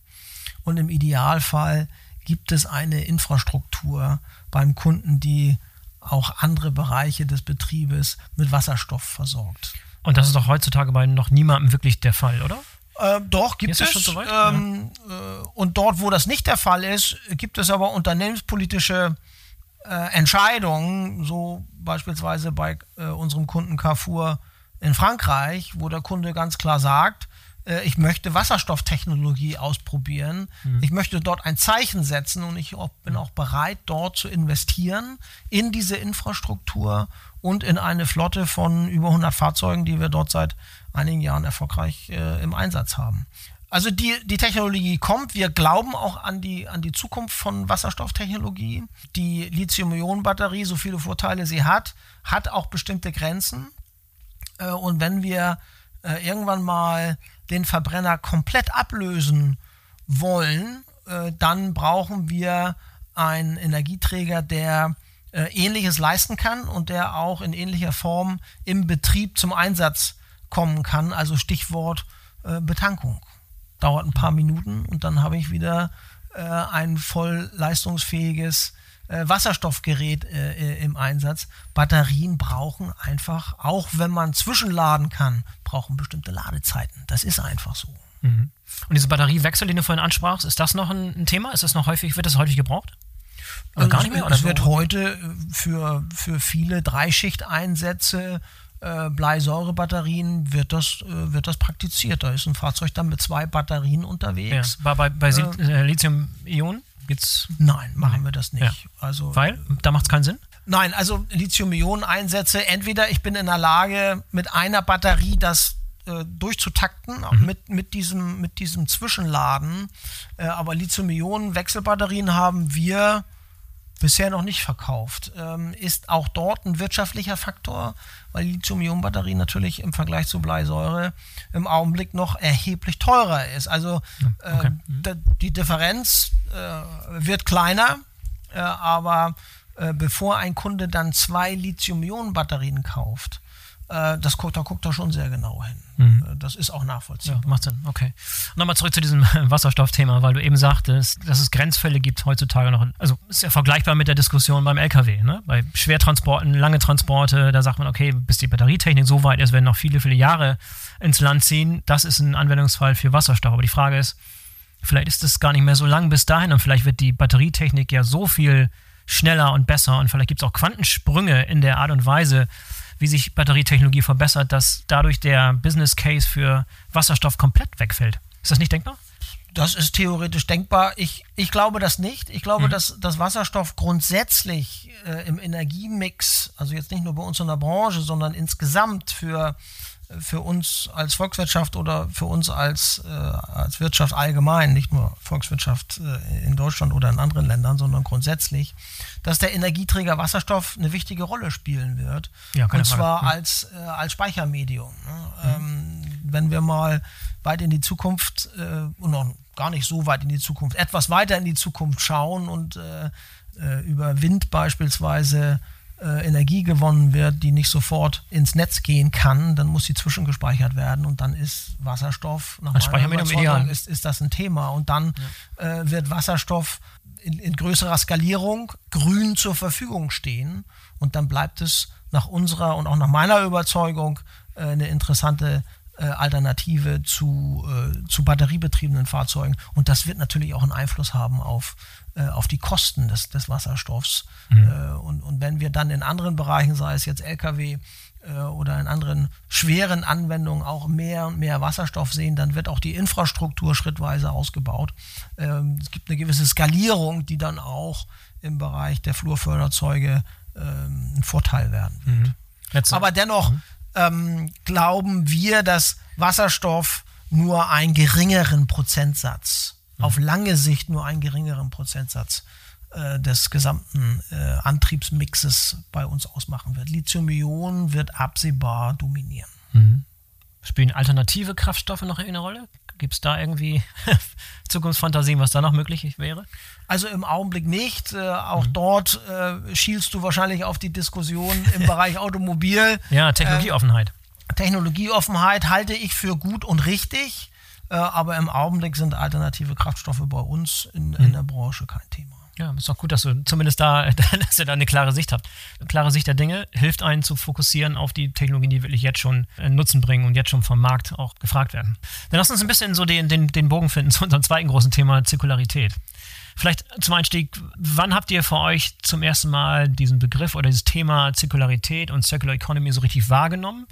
Und im Idealfall gibt es eine Infrastruktur beim Kunden, die auch andere Bereiche des Betriebes mit Wasserstoff versorgt. Und das ist doch heutzutage bei noch niemandem wirklich der Fall, oder? Äh, doch, gibt es. So ähm, ja. äh, und dort, wo das nicht der Fall ist, gibt es aber unternehmenspolitische äh, Entscheidungen, so beispielsweise bei äh, unserem Kunden Carrefour in Frankreich, wo der Kunde ganz klar sagt, ich möchte Wasserstofftechnologie ausprobieren, mhm. ich möchte dort ein Zeichen setzen und ich bin auch bereit, dort zu investieren in diese Infrastruktur und in eine Flotte von über 100 Fahrzeugen, die wir dort seit einigen Jahren erfolgreich äh, im Einsatz haben. Also die, die Technologie kommt. Wir glauben auch an die, an die Zukunft von Wasserstofftechnologie. Die Lithium-Ionen-Batterie, so viele Vorteile sie hat, hat auch bestimmte Grenzen. Äh, und wenn wir äh, irgendwann mal den Verbrenner komplett ablösen wollen, äh, dann brauchen wir einen Energieträger, der Ähnliches leisten kann und der auch in ähnlicher Form im Betrieb zum Einsatz kommen kann. Also Stichwort Betankung dauert ein paar Minuten und dann habe ich wieder äh, ein voll leistungsfähiges äh, Wasserstoffgerät äh, äh, im Einsatz. Batterien brauchen einfach, auch wenn man zwischenladen kann, brauchen bestimmte Ladezeiten. Das ist einfach so. Mhm. Und diese Batteriewechsel, den du vorhin ansprachst, ist das noch ein, ein Thema? Ist das noch häufig, wird das häufig gebraucht? Oder gar nicht mehr? Oder es wird heute für, für viele Dreischichteinsätze äh, Bleisäurebatterien wird das, äh, wird das praktiziert. Da ist ein Fahrzeug dann mit zwei Batterien unterwegs. Ja. Bei, bei, bei äh, Lithium-Ionen geht's? Nein, machen Nein. wir das nicht. Ja. Also, Weil? Da macht es keinen Sinn? Nein, also Lithium-Ionen-Einsätze, entweder ich bin in der Lage, mit einer Batterie das äh, durchzutakten, mhm. mit, mit, diesem, mit diesem Zwischenladen. Äh, aber Lithium-Ionen-Wechselbatterien haben wir bisher noch nicht verkauft. Ähm, ist auch dort ein wirtschaftlicher Faktor, weil Lithium-Ionen-Batterie natürlich im Vergleich zu Bleisäure im Augenblick noch erheblich teurer ist. Also okay. äh, die Differenz äh, wird kleiner, äh, aber äh, bevor ein Kunde dann zwei Lithium-Ionen-Batterien kauft, äh, das, da guckt er schon sehr genau hin. Mhm. Äh, das ist auch nachvollziehbar. Ja, macht Sinn, okay. Nochmal zurück zu diesem <laughs> Wasserstoffthema, weil du eben sagtest, dass es Grenzfälle gibt heutzutage noch. Also ist ja vergleichbar mit der Diskussion beim LKW. Ne? Bei Schwertransporten, lange Transporte, da sagt man, okay, bis die Batterietechnik so weit ist, werden noch viele, viele Jahre ins Land ziehen. Das ist ein Anwendungsfall für Wasserstoff. Aber die Frage ist, vielleicht ist es gar nicht mehr so lang bis dahin und vielleicht wird die Batterietechnik ja so viel schneller und besser und vielleicht gibt es auch Quantensprünge in der Art und Weise, wie sich Batterietechnologie verbessert, dass dadurch der Business Case für Wasserstoff komplett wegfällt. Ist das nicht denkbar? Das ist theoretisch denkbar. Ich, ich glaube das nicht. Ich glaube, mhm. dass, dass Wasserstoff grundsätzlich äh, im Energiemix, also jetzt nicht nur bei uns in der Branche, sondern insgesamt für für uns als Volkswirtschaft oder für uns als, äh, als Wirtschaft allgemein, nicht nur Volkswirtschaft äh, in Deutschland oder in anderen Ländern, sondern grundsätzlich, dass der Energieträger Wasserstoff eine wichtige Rolle spielen wird. Ja, und zwar Frage. als, äh, als Speichermedium. Ne? Mhm. Ähm, wenn wir mal weit in die Zukunft äh, und noch gar nicht so weit in die Zukunft, etwas weiter in die Zukunft schauen und äh, äh, über Wind beispielsweise äh, Energie gewonnen wird, die nicht sofort ins Netz gehen kann, dann muss sie zwischengespeichert werden und dann ist Wasserstoff nach meiner ideal. ist, ist das ein Thema und dann ja. äh, wird Wasserstoff in, in, größerer Skalierung grün zur Verfügung stehen und dann bleibt es nach unserer und auch nach meiner Überzeugung äh, eine interessante äh, Alternative zu, äh, zu batteriebetriebenen Fahrzeugen. Und das wird natürlich auch einen Einfluss haben auf, äh, auf die Kosten des, des Wasserstoffs. Mhm. Äh, und, und wenn wir dann in anderen Bereichen, sei es jetzt Lkw äh, oder in anderen schweren Anwendungen auch mehr und mehr Wasserstoff sehen, dann wird auch die Infrastruktur schrittweise ausgebaut. Ähm, es gibt eine gewisse Skalierung, die dann auch im Bereich der Flurförderzeuge ähm, ein Vorteil werden wird. Mhm. Aber dennoch, mhm ähm, glauben wir, dass Wasserstoff nur einen geringeren Prozentsatz, mhm. auf lange Sicht nur einen geringeren Prozentsatz äh, des gesamten äh, Antriebsmixes bei uns ausmachen wird. Lithium-Ionen wird absehbar dominieren. Mhm. Spielen alternative Kraftstoffe noch eine Rolle? Gibt es da irgendwie <laughs> Zukunftsfantasien, was da noch möglich wäre? Also im Augenblick nicht. Äh, auch mhm. dort äh, schielst du wahrscheinlich auf die Diskussion im <laughs> Bereich Automobil. Ja, Technologieoffenheit. Äh, Technologieoffenheit halte ich für gut und richtig, äh, aber im Augenblick sind alternative Kraftstoffe bei uns in, mhm. in der Branche kein Thema. Ja, ist doch gut, dass du zumindest da, <laughs> dass ihr da eine klare Sicht habt. Eine klare Sicht der Dinge hilft einen zu fokussieren auf die Technologien, die wirklich jetzt schon äh, Nutzen bringen und jetzt schon vom Markt auch gefragt werden. Dann lass uns ein bisschen so den, den, den Bogen finden zu unserem zweiten großen Thema, Zirkularität. Vielleicht zum Einstieg, wann habt ihr für euch zum ersten Mal diesen Begriff oder dieses Thema Zirkularität und Circular Economy so richtig wahrgenommen?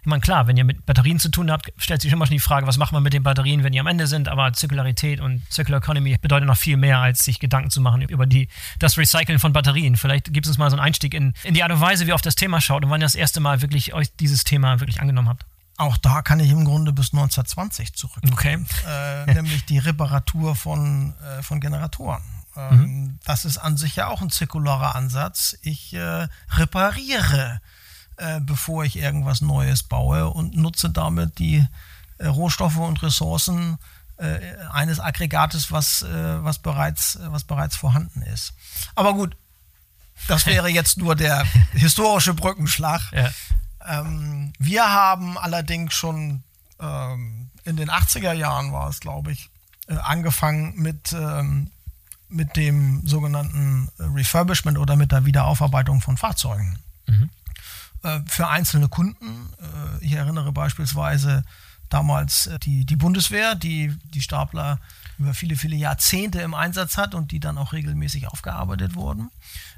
Ich meine, klar, wenn ihr mit Batterien zu tun habt, stellt sich immer schon die Frage, was macht man mit den Batterien, wenn die am Ende sind, aber Zirkularität und Circular Economy bedeutet noch viel mehr, als sich Gedanken zu machen über die, das Recyceln von Batterien. Vielleicht gibt es uns mal so einen Einstieg in, in die Art und Weise, wie ihr auf das Thema schaut und wann ihr das erste Mal wirklich euch dieses Thema wirklich angenommen habt. Auch da kann ich im Grunde bis 1920 zurück. Okay. Äh, nämlich die Reparatur von, äh, von Generatoren. Ähm, mhm. Das ist an sich ja auch ein zirkularer Ansatz. Ich äh, repariere äh, bevor ich irgendwas Neues baue und nutze damit die äh, Rohstoffe und Ressourcen äh, eines Aggregates, was, äh, was, bereits, was bereits vorhanden ist. Aber gut, das wäre <laughs> jetzt nur der historische Brückenschlag. Ja. Ähm, wir haben allerdings schon ähm, in den 80er Jahren war es, glaube ich, äh, angefangen mit, ähm, mit dem sogenannten Refurbishment oder mit der Wiederaufarbeitung von Fahrzeugen. Mhm. Äh, für einzelne Kunden. Äh, ich erinnere beispielsweise damals äh, die, die Bundeswehr, die die Stapler über viele, viele Jahrzehnte im Einsatz hat und die dann auch regelmäßig aufgearbeitet wurden.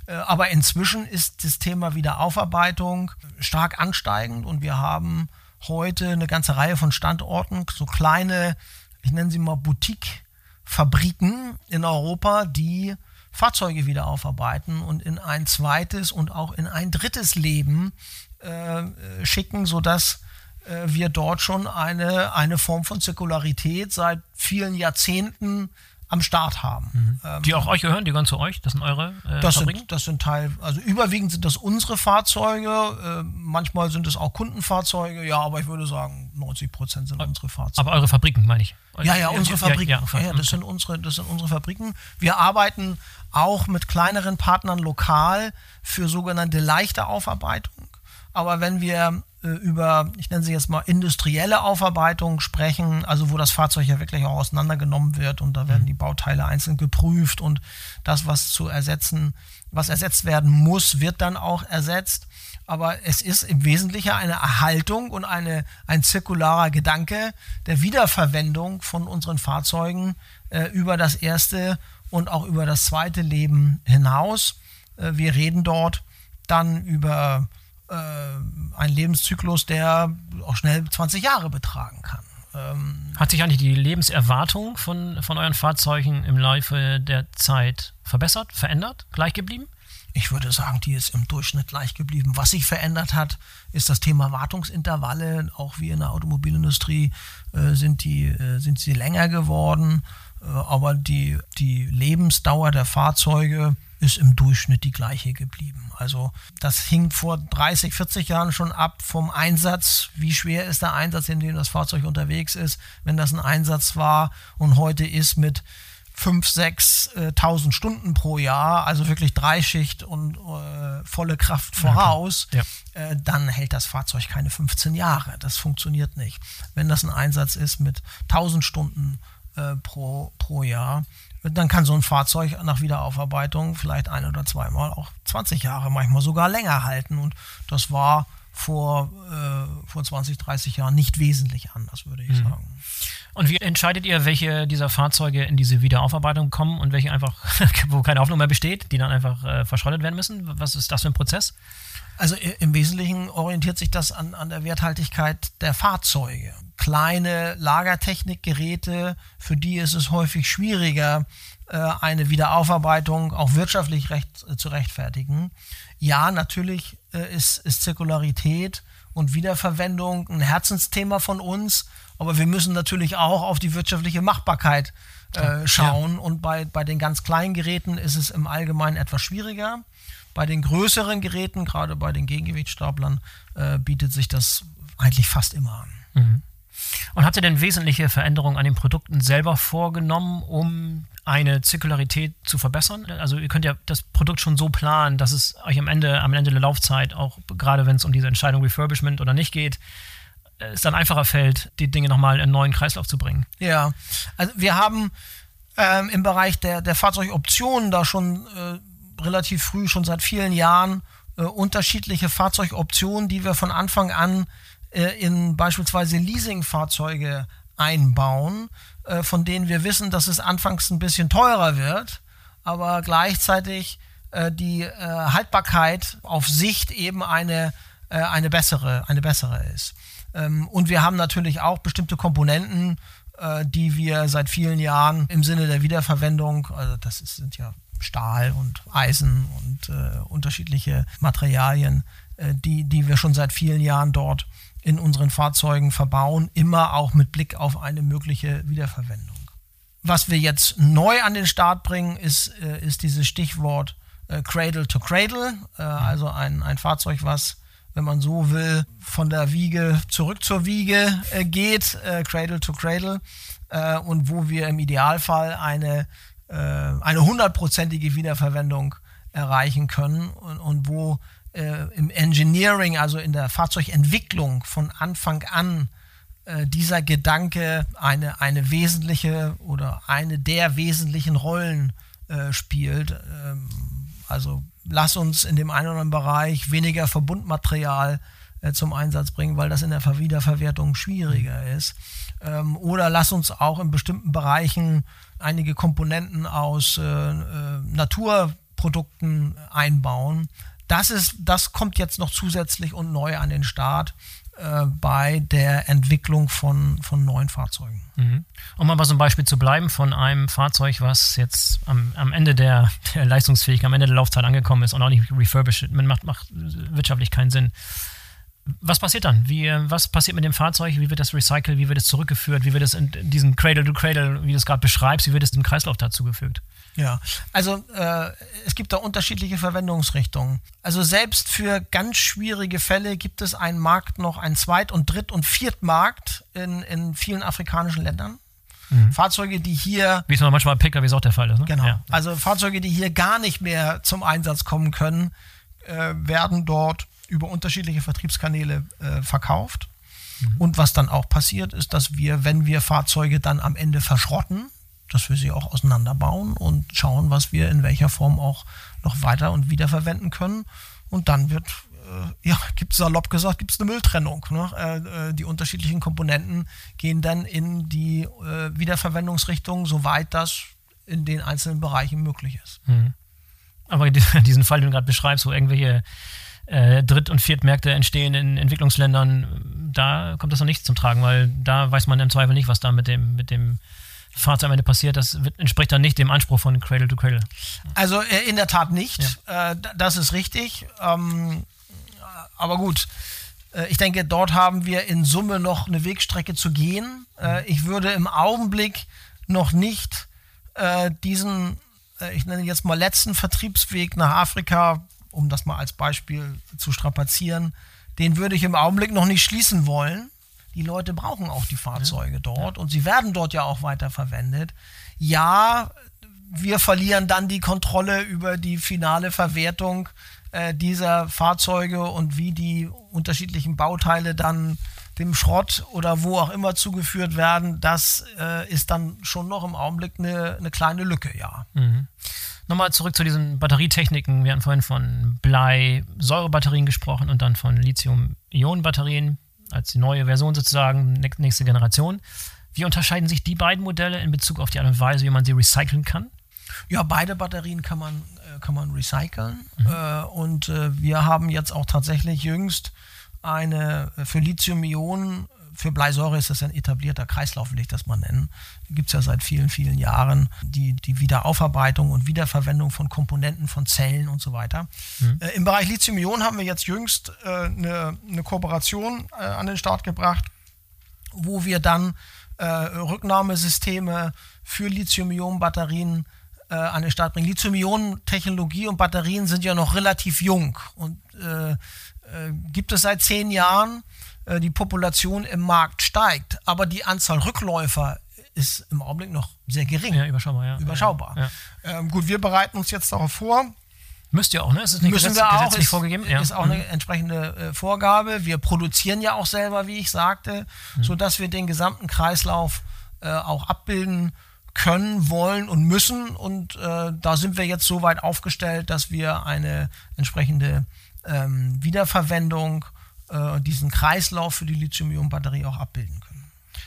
Aber inzwischen ist das Thema Wiederaufarbeitung stark ansteigend und wir haben heute eine ganze Reihe von Standorten, so kleine, ich nenne sie mal Boutique-Fabriken in Europa, die Fahrzeuge wieder aufarbeiten und in ein zweites und auch in ein drittes Leben äh, schicken, sodass äh, wir dort schon eine, eine Form von Zirkularität seit vielen Jahrzehnten am Start haben. Mhm. Ähm, die auch euch gehören, die gehören zu euch, das sind eure äh, das Fabriken? Sind, das sind Teil, also überwiegend sind das unsere Fahrzeuge, äh, manchmal sind es auch Kundenfahrzeuge, ja, aber ich würde sagen, 90 Prozent sind unsere Fahrzeuge. Aber eure Fabriken, meine ich. Ja, ja, unsere Fabriken. Ja, ja, ja, das, sind unsere, das sind unsere Fabriken. Wir arbeiten auch mit kleineren Partnern lokal für sogenannte leichte Aufarbeitung. Aber wenn wir über, ich nenne sie jetzt mal industrielle Aufarbeitung sprechen, also wo das Fahrzeug ja wirklich auch auseinandergenommen wird und da werden mhm. die Bauteile einzeln geprüft und das, was zu ersetzen, was ersetzt werden muss, wird dann auch ersetzt. Aber es ist im Wesentlichen eine Erhaltung und eine, ein zirkularer Gedanke der Wiederverwendung von unseren Fahrzeugen äh, über das erste und auch über das zweite Leben hinaus. Äh, wir reden dort dann über äh, ein Lebenszyklus, der auch schnell 20 Jahre betragen kann. Ähm, Hat sich eigentlich die Lebenserwartung von, von euren Fahrzeugen im Laufe der Zeit verbessert, verändert, gleich geblieben? Ich würde sagen, die ist im Durchschnitt gleich geblieben. Was sich verändert hat, ist das Thema Wartungsintervalle. Auch wie in der Automobilindustrie äh, sind, die, äh, sind sie länger geworden. Äh, aber die, die Lebensdauer der Fahrzeuge ist im Durchschnitt die gleiche geblieben. Also das hing vor 30, 40 Jahren schon ab vom Einsatz. Wie schwer ist der Einsatz, in dem das Fahrzeug unterwegs ist, wenn das ein Einsatz war und heute ist mit 5.000, 6.000 äh, Stunden pro Jahr, also wirklich Dreischicht und äh, volle Kraft voraus, ja, ja. Äh, dann hält das Fahrzeug keine 15 Jahre. Das funktioniert nicht. Wenn das ein Einsatz ist mit 1.000 Stunden äh, pro, pro Jahr, dann kann so ein Fahrzeug nach Wiederaufarbeitung vielleicht ein oder zweimal auch 20 Jahre, manchmal sogar länger halten. Und das war vor, äh, vor 20, 30 Jahren nicht wesentlich anders, würde ich mhm. sagen. Und wie entscheidet ihr, welche dieser Fahrzeuge in diese Wiederaufarbeitung kommen und welche einfach, <laughs> wo keine Hoffnung mehr besteht, die dann einfach äh, verschrottet werden müssen? Was ist das für ein Prozess? Also im Wesentlichen orientiert sich das an, an der Werthaltigkeit der Fahrzeuge. Kleine Lagertechnikgeräte, für die ist es häufig schwieriger, äh, eine Wiederaufarbeitung auch wirtschaftlich recht, äh, zu rechtfertigen. Ja, natürlich äh, ist, ist Zirkularität und Wiederverwendung ein Herzensthema von uns, aber wir müssen natürlich auch auf die wirtschaftliche Machbarkeit äh, schauen. Ja. Und bei, bei den ganz kleinen Geräten ist es im Allgemeinen etwas schwieriger. Bei den größeren Geräten, gerade bei den Gegengewichtsstaplern, äh, bietet sich das eigentlich fast immer an. Mhm. Und habt ihr denn wesentliche Veränderungen an den Produkten selber vorgenommen, um eine Zirkularität zu verbessern? Also ihr könnt ja das Produkt schon so planen, dass es euch am Ende, am Ende der Laufzeit, auch gerade wenn es um diese Entscheidung Refurbishment oder nicht geht, es dann einfacher fällt, die Dinge nochmal in einen neuen Kreislauf zu bringen. Ja, also wir haben ähm, im Bereich der, der Fahrzeugoptionen da schon äh, relativ früh, schon seit vielen Jahren, äh, unterschiedliche Fahrzeugoptionen, die wir von Anfang an äh, in beispielsweise Leasingfahrzeuge einbauen, äh, von denen wir wissen, dass es anfangs ein bisschen teurer wird, aber gleichzeitig äh, die äh, Haltbarkeit auf Sicht eben eine, äh, eine, bessere, eine bessere ist. Ähm, und wir haben natürlich auch bestimmte Komponenten, die wir seit vielen Jahren im Sinne der Wiederverwendung, also das ist, sind ja Stahl und Eisen und äh, unterschiedliche Materialien, äh, die, die wir schon seit vielen Jahren dort in unseren Fahrzeugen verbauen, immer auch mit Blick auf eine mögliche Wiederverwendung. Was wir jetzt neu an den Start bringen, ist, äh, ist dieses Stichwort äh, Cradle to Cradle, äh, also ein, ein Fahrzeug, was wenn man so will, von der Wiege zurück zur Wiege äh, geht, äh, Cradle to Cradle, äh, und wo wir im Idealfall eine äh, eine hundertprozentige Wiederverwendung erreichen können und, und wo äh, im Engineering, also in der Fahrzeugentwicklung von Anfang an äh, dieser Gedanke eine, eine wesentliche oder eine der wesentlichen Rollen spielt. Ähm, also lass uns in dem einen oder anderen Bereich weniger Verbundmaterial äh, zum Einsatz bringen, weil das in der Wiederverwertung schwieriger ist. Ähm, oder lass uns auch in bestimmten Bereichen einige Komponenten aus äh, äh, Naturprodukten einbauen. Das, ist, das kommt jetzt noch zusätzlich und neu an den Start äh, bei der Entwicklung von, von neuen Fahrzeugen. Mhm. Um mal bei so einem Beispiel zu bleiben von einem Fahrzeug, was jetzt am, am Ende der, der Leistungsfähigkeit, am Ende der Laufzeit angekommen ist und auch nicht refurbished, macht, macht wirtschaftlich keinen Sinn. Was passiert dann? Wie, was passiert mit dem Fahrzeug? Wie wird das recycelt? Wie wird es zurückgeführt? Wie wird es in diesem Cradle-to-Cradle, wie du es gerade beschreibst, wie wird es im Kreislauf dazugefügt? Ja, also äh, es gibt da unterschiedliche Verwendungsrichtungen. Also selbst für ganz schwierige Fälle gibt es einen Markt noch, einen Zweit- und Dritt- und Viertmarkt in, in vielen afrikanischen Ländern. Mhm. Fahrzeuge, die hier. Wie es manchmal bei PKWs auch der Fall ist. Ne? Genau. Ja. Also Fahrzeuge, die hier gar nicht mehr zum Einsatz kommen können, äh, werden dort über unterschiedliche Vertriebskanäle äh, verkauft. Mhm. Und was dann auch passiert, ist, dass wir, wenn wir Fahrzeuge dann am Ende verschrotten, dass wir sie auch auseinanderbauen und schauen, was wir in welcher Form auch noch weiter und wiederverwenden können. Und dann wird, äh, ja, <laughs> gibt es salopp gesagt, gibt es eine Mülltrennung. Ne? Äh, äh, die unterschiedlichen Komponenten gehen dann in die äh, Wiederverwendungsrichtung, soweit das in den einzelnen Bereichen möglich ist. Mhm. Aber <laughs> diesen Fall, den du gerade beschreibst, wo irgendwelche äh, Dritt- und Viertmärkte entstehen in Entwicklungsländern, da kommt das noch nicht zum Tragen, weil da weiß man im Zweifel nicht, was da mit dem, mit dem Fahrzeug am Ende passiert. Das wird, entspricht dann nicht dem Anspruch von Cradle to Cradle. Also äh, in der Tat nicht. Ja. Äh, das ist richtig. Ähm, aber gut. Äh, ich denke, dort haben wir in Summe noch eine Wegstrecke zu gehen. Äh, ich würde im Augenblick noch nicht diesen, ich nenne jetzt mal letzten Vertriebsweg nach Afrika um das mal als Beispiel zu strapazieren, den würde ich im Augenblick noch nicht schließen wollen. Die Leute brauchen auch die Fahrzeuge dort und sie werden dort ja auch weiter verwendet. Ja, wir verlieren dann die Kontrolle über die finale Verwertung äh, dieser Fahrzeuge und wie die unterschiedlichen Bauteile dann dem Schrott oder wo auch immer zugeführt werden. Das äh, ist dann schon noch im Augenblick eine, eine kleine Lücke, ja. Mhm. Nochmal zurück zu diesen Batterietechniken. Wir hatten vorhin von Blei-Säurebatterien gesprochen und dann von Lithium-Ionen-Batterien als die neue Version sozusagen, nächste Generation. Wie unterscheiden sich die beiden Modelle in Bezug auf die Art und Weise, wie man sie recyceln kann? Ja, beide Batterien kann man, äh, kann man recyceln. Mhm. Äh, und äh, wir haben jetzt auch tatsächlich jüngst eine für Lithium-Ionen für Bleisäure ist das ein etablierter Kreislauf, will ich das mal nennen. Gibt es ja seit vielen, vielen Jahren die, die Wiederaufarbeitung und Wiederverwendung von Komponenten, von Zellen und so weiter. Mhm. Äh, Im Bereich Lithium-Ionen haben wir jetzt jüngst äh, eine, eine Kooperation äh, an den Start gebracht, wo wir dann äh, Rücknahmesysteme für Lithium-Ionen-Batterien äh, an den Start bringen. Lithium-Ionen-Technologie und Batterien sind ja noch relativ jung und äh, gibt es seit zehn Jahren äh, die Population im Markt steigt, aber die Anzahl Rückläufer ist im Augenblick noch sehr gering. Ja, überschaubar, ja. Überschaubar. Ja. Ähm, gut, wir bereiten uns jetzt darauf vor. Müsst ihr auch, ne? Ist es nicht Müssen gesetz, wir auch, ist, vorgegeben? Ja. Ist auch mhm. eine entsprechende äh, Vorgabe. Wir produzieren ja auch selber, wie ich sagte, mhm. sodass wir den gesamten Kreislauf äh, auch abbilden können, wollen und müssen. Und äh, da sind wir jetzt so weit aufgestellt, dass wir eine entsprechende ähm, Wiederverwendung äh, diesen Kreislauf für die Lithium-Ionen-Batterie auch abbilden können.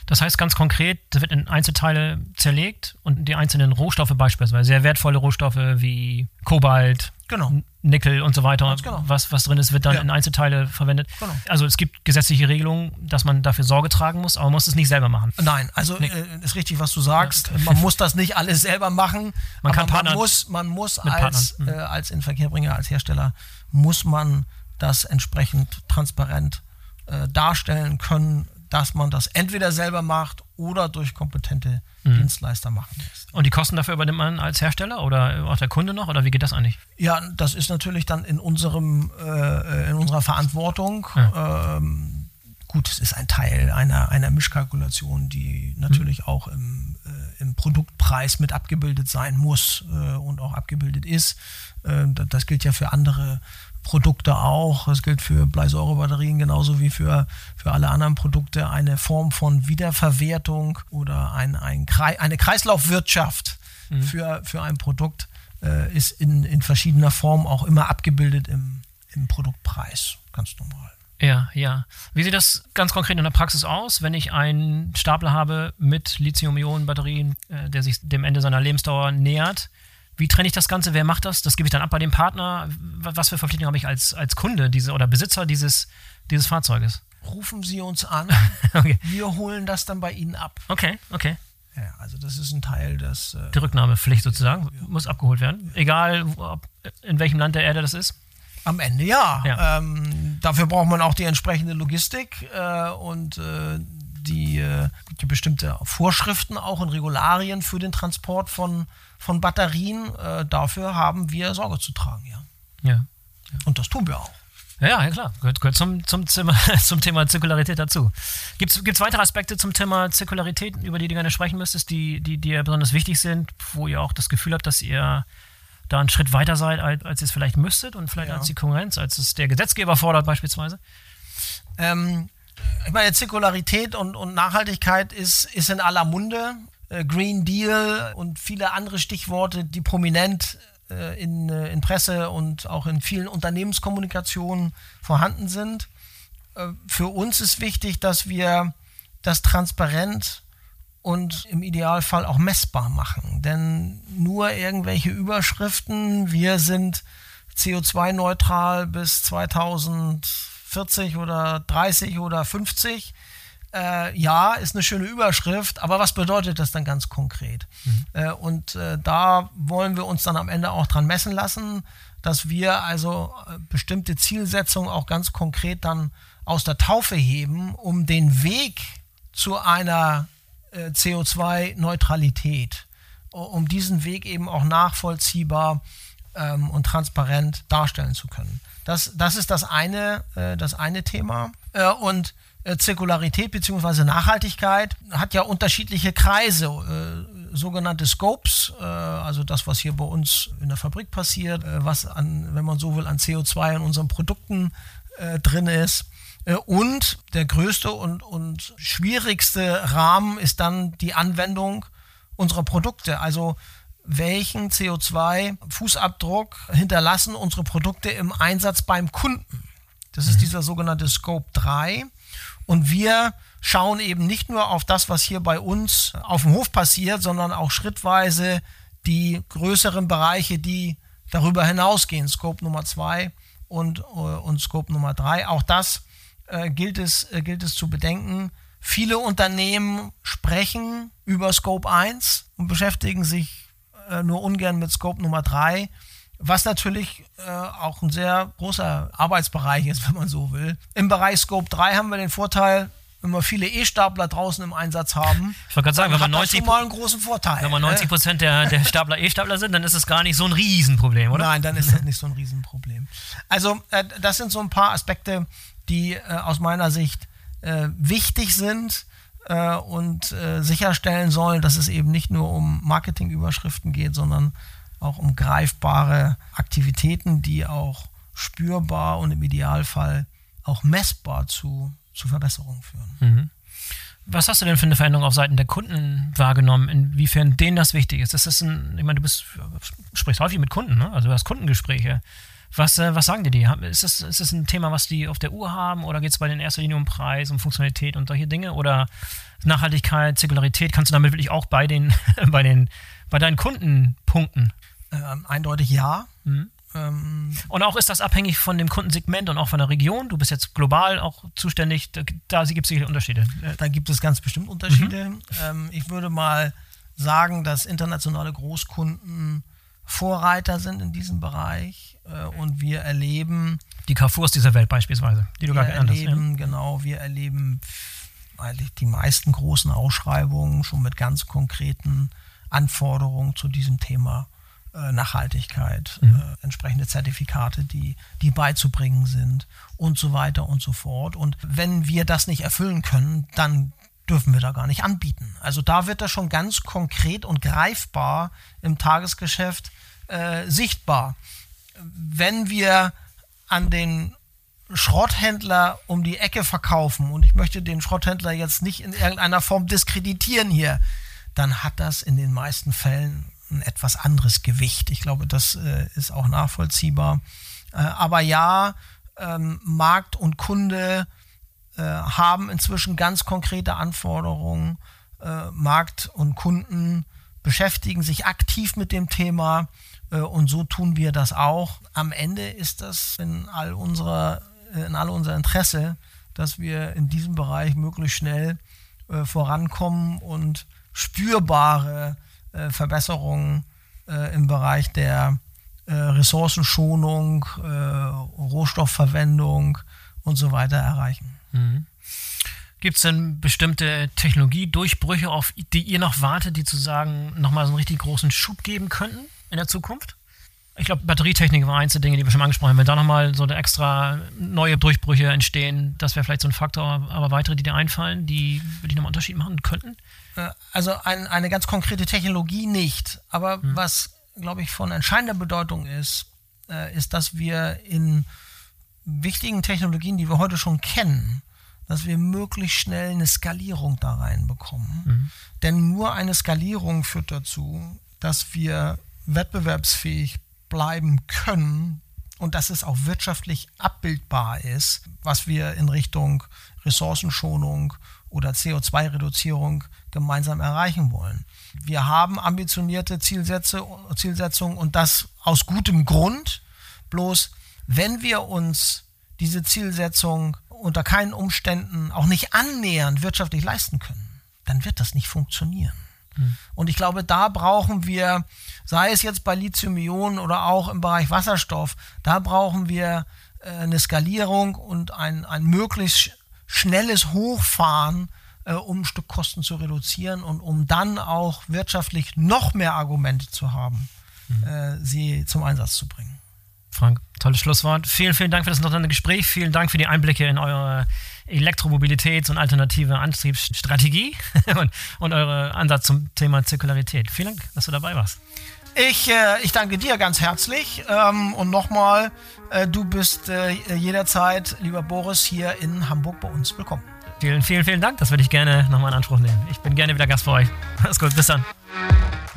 Das heißt ganz konkret, das wird in Einzelteile zerlegt und die einzelnen Rohstoffe beispielsweise, sehr wertvolle Rohstoffe wie Kobalt, genau. Nickel und so weiter, genau. was, was drin ist, wird dann ja. in Einzelteile verwendet. Genau. Also es gibt gesetzliche Regelungen, dass man dafür Sorge tragen muss, aber man muss es nicht selber machen. Nein, also nee. äh, ist richtig, was du sagst. Ja. Man muss das nicht alles selber machen. Man, kann man muss, man muss als, mhm. äh, als Inverkehrbringer, als Hersteller, muss man das entsprechend transparent äh, darstellen können, dass man das entweder selber macht oder durch kompetente mhm. Dienstleister machen lässt. Und die Kosten dafür übernimmt man als Hersteller oder auch der Kunde noch oder wie geht das eigentlich? Ja, das ist natürlich dann in unserem äh, in unserer Verantwortung. Ja. Ähm, gut, es ist ein Teil einer, einer Mischkalkulation, die natürlich mhm. auch im, äh, im Produktpreis mit abgebildet sein muss äh, und auch abgebildet ist. Äh, das gilt ja für andere Produkte auch. Das gilt für Bleisäurebatterien genauso wie für, für alle anderen Produkte. Eine Form von Wiederverwertung oder ein, ein Kreis, eine Kreislaufwirtschaft mhm. für, für ein Produkt äh, ist in, in verschiedener Form auch immer abgebildet im, im Produktpreis. Ganz normal. Ja, ja. Wie sieht das ganz konkret in der Praxis aus, wenn ich einen Stapler habe mit Lithium-Ionen-Batterien, äh, der sich dem Ende seiner Lebensdauer nähert? Wie trenne ich das Ganze? Wer macht das? Das gebe ich dann ab bei dem Partner. Was für Verpflichtungen habe ich als, als Kunde diese, oder Besitzer dieses, dieses Fahrzeuges? Rufen Sie uns an. <laughs> okay. Wir holen das dann bei Ihnen ab. Okay, okay. Ja, also das ist ein Teil des. Äh, Die Rücknahmepflicht sozusagen ja. muss abgeholt werden. Egal, ob, in welchem Land der Erde das ist. Am Ende ja. ja. Ähm, dafür braucht man auch die entsprechende Logistik äh, und äh, die, äh, die bestimmte Vorschriften auch und Regularien für den Transport von, von Batterien. Äh, dafür haben wir Sorge zu tragen, ja. ja. ja. Und das tun wir auch. Ja, ja, klar. Gehört, gehört zum, zum, Thema, <laughs> zum Thema Zirkularität dazu. Gibt es weitere Aspekte zum Thema Zirkularität, über die du gerne sprechen müsstest, die, die dir besonders wichtig sind, wo ihr auch das Gefühl habt, dass ihr da einen Schritt weiter seid, als, als ihr es vielleicht müsstet und vielleicht ja. als die Konkurrenz, als es der Gesetzgeber fordert beispielsweise? Ähm, ich meine, Zirkularität und, und Nachhaltigkeit ist, ist in aller Munde. Äh, Green Deal und viele andere Stichworte, die prominent äh, in, äh, in Presse und auch in vielen Unternehmenskommunikationen vorhanden sind. Für uns ist wichtig, dass wir das transparent und im Idealfall auch messbar machen. Denn nur irgendwelche Überschriften, wir sind CO2-neutral bis 2040 oder 30 oder 50, äh, ja, ist eine schöne Überschrift, aber was bedeutet das dann ganz konkret? Mhm. Äh, und äh, da wollen wir uns dann am Ende auch dran messen lassen, dass wir also äh, bestimmte Zielsetzungen auch ganz konkret dann aus der Taufe heben, um den Weg zu einer äh, CO2-Neutralität, um diesen Weg eben auch nachvollziehbar ähm, und transparent darstellen zu können. Das, das ist das eine, äh, das eine Thema. Äh, und äh, Zirkularität bzw. Nachhaltigkeit hat ja unterschiedliche Kreise, äh, sogenannte Scopes, äh, also das, was hier bei uns in der Fabrik passiert, äh, was an, wenn man so will, an CO2 in unseren Produkten drin ist. Äh, und der größte und, und schwierigste Rahmen ist dann die Anwendung unserer Produkte. Also welchen CO2-Fußabdruck hinterlassen unsere Produkte im Einsatz beim Kunden? Das ist mhm. dieser sogenannte Scope 3. Und wir schauen eben nicht nur auf das, was hier bei uns auf dem Hof passiert, sondern auch schrittweise die größeren Bereiche, die darüber hinausgehen. Scope Nummer 2 und, äh, und Scope Nummer 3. Auch das äh, gilt, es, äh, gilt es zu bedenken. Viele Unternehmen sprechen über Scope 1 und beschäftigen sich äh, nur ungern mit Scope Nummer 3, was natürlich äh, auch ein sehr großer Arbeitsbereich ist, <laughs> wenn man so will. Im Bereich Scope 3 haben wir den Vorteil, wenn wir viele E-Stapler draußen im Einsatz haben, ich wollte gerade sagen, wenn man 90 mal einen großen Vorteil. Wenn man 90 Prozent der, der Stapler E-Stapler sind, dann ist es gar nicht so ein Riesenproblem, oder? Nein, dann ist das nicht so ein Riesenproblem. Also äh, das sind so ein paar Aspekte, die äh, aus meiner Sicht äh, wichtig sind äh, und äh, sicherstellen sollen, dass es eben nicht nur um Marketingüberschriften geht, sondern auch um greifbare Aktivitäten, die auch spürbar und im Idealfall auch messbar zu, zu Verbesserungen führen. Mhm. Was hast du denn für eine Veränderung auf Seiten der Kunden wahrgenommen, inwiefern denen das wichtig ist? Das ist ein, ich meine, du bist, sprichst häufig mit Kunden, ne? also du hast Kundengespräche. Was, äh, was sagen die dir? Ist das, ist das ein Thema, was die auf der Uhr haben oder geht es bei den erster Linie um Preis, um Funktionalität und solche Dinge? Oder Nachhaltigkeit, Zirkularität, kannst du damit wirklich auch bei den, <laughs> bei den, bei deinen Kunden punkten? Ähm, eindeutig ja. Mhm. Ähm, und auch ist das abhängig von dem Kundensegment und auch von der Region? Du bist jetzt global auch zuständig, da, da gibt es sicherlich Unterschiede. Da gibt es ganz bestimmt Unterschiede. Mhm. Ähm, ich würde mal sagen, dass internationale Großkunden Vorreiter sind in diesem Bereich äh, und wir erleben. Die Carrefours dieser Welt beispielsweise, die du gerade genannt hast. Ja. Genau, wir erleben eigentlich die meisten großen Ausschreibungen schon mit ganz konkreten Anforderungen zu diesem Thema äh, Nachhaltigkeit, mhm. äh, entsprechende Zertifikate, die, die beizubringen sind und so weiter und so fort. Und wenn wir das nicht erfüllen können, dann dürfen wir da gar nicht anbieten. Also da wird das schon ganz konkret und greifbar im Tagesgeschäft äh, sichtbar. Wenn wir an den Schrotthändler um die Ecke verkaufen, und ich möchte den Schrotthändler jetzt nicht in irgendeiner Form diskreditieren hier, dann hat das in den meisten Fällen ein etwas anderes Gewicht. Ich glaube, das äh, ist auch nachvollziehbar. Äh, aber ja, ähm, Markt und Kunde äh, haben inzwischen ganz konkrete Anforderungen. Äh, Markt und Kunden beschäftigen sich aktiv mit dem Thema äh, und so tun wir das auch. Am Ende ist das in all unserer, in all unser Interesse, dass wir in diesem Bereich möglichst schnell vorankommen und spürbare Verbesserungen im Bereich der Ressourcenschonung, Rohstoffverwendung, und so weiter erreichen. Mhm. Gibt es denn bestimmte Technologiedurchbrüche, auf die ihr noch wartet, die zu sagen, nochmal so einen richtig großen Schub geben könnten in der Zukunft? Ich glaube, Batterietechnik war eins der Dinge, die wir schon angesprochen haben. Wenn da nochmal so extra neue Durchbrüche entstehen, das wäre vielleicht so ein Faktor, aber weitere, die dir einfallen, die wirklich nochmal Unterschied machen könnten? Äh, also ein, eine ganz konkrete Technologie nicht. Aber hm. was, glaube ich, von entscheidender Bedeutung ist, äh, ist, dass wir in wichtigen Technologien, die wir heute schon kennen, dass wir möglichst schnell eine Skalierung da reinbekommen. Mhm. Denn nur eine Skalierung führt dazu, dass wir wettbewerbsfähig bleiben können und dass es auch wirtschaftlich abbildbar ist, was wir in Richtung Ressourcenschonung oder CO2-Reduzierung gemeinsam erreichen wollen. Wir haben ambitionierte Zielsätze, Zielsetzungen und das aus gutem Grund. Bloß wenn wir uns diese Zielsetzung unter keinen Umständen auch nicht annähernd wirtschaftlich leisten können, dann wird das nicht funktionieren. Hm. Und ich glaube, da brauchen wir, sei es jetzt bei Lithium-Ionen oder auch im Bereich Wasserstoff, da brauchen wir äh, eine Skalierung und ein, ein möglichst schnelles Hochfahren, äh, um Stückkosten zu reduzieren und um dann auch wirtschaftlich noch mehr Argumente zu haben, mhm. äh, sie zum Einsatz zu bringen. Frank, tolles Schlusswort. Vielen, vielen Dank für das interessante Gespräch. Vielen Dank für die Einblicke in eure Elektromobilitäts- und alternative Antriebsstrategie <laughs> und, und eure Ansatz zum Thema Zirkularität. Vielen Dank, dass du dabei warst. Ich, äh, ich danke dir ganz herzlich ähm, und nochmal, äh, du bist äh, jederzeit, lieber Boris, hier in Hamburg bei uns willkommen. Vielen, vielen, vielen Dank. Das würde ich gerne nochmal in Anspruch nehmen. Ich bin gerne wieder Gast bei euch. <laughs> Alles gut, bis dann.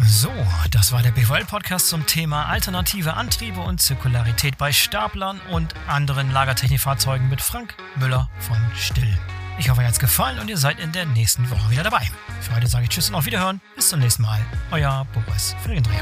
So, das war der BWL-Podcast zum Thema alternative Antriebe und Zirkularität bei Staplern und anderen Lagertechnikfahrzeugen mit Frank Müller von Still. Ich hoffe, euch hat es gefallen und ihr seid in der nächsten Woche wieder dabei. Für heute sage ich Tschüss und auf Wiederhören. Bis zum nächsten Mal. Euer Boris Felgendreher.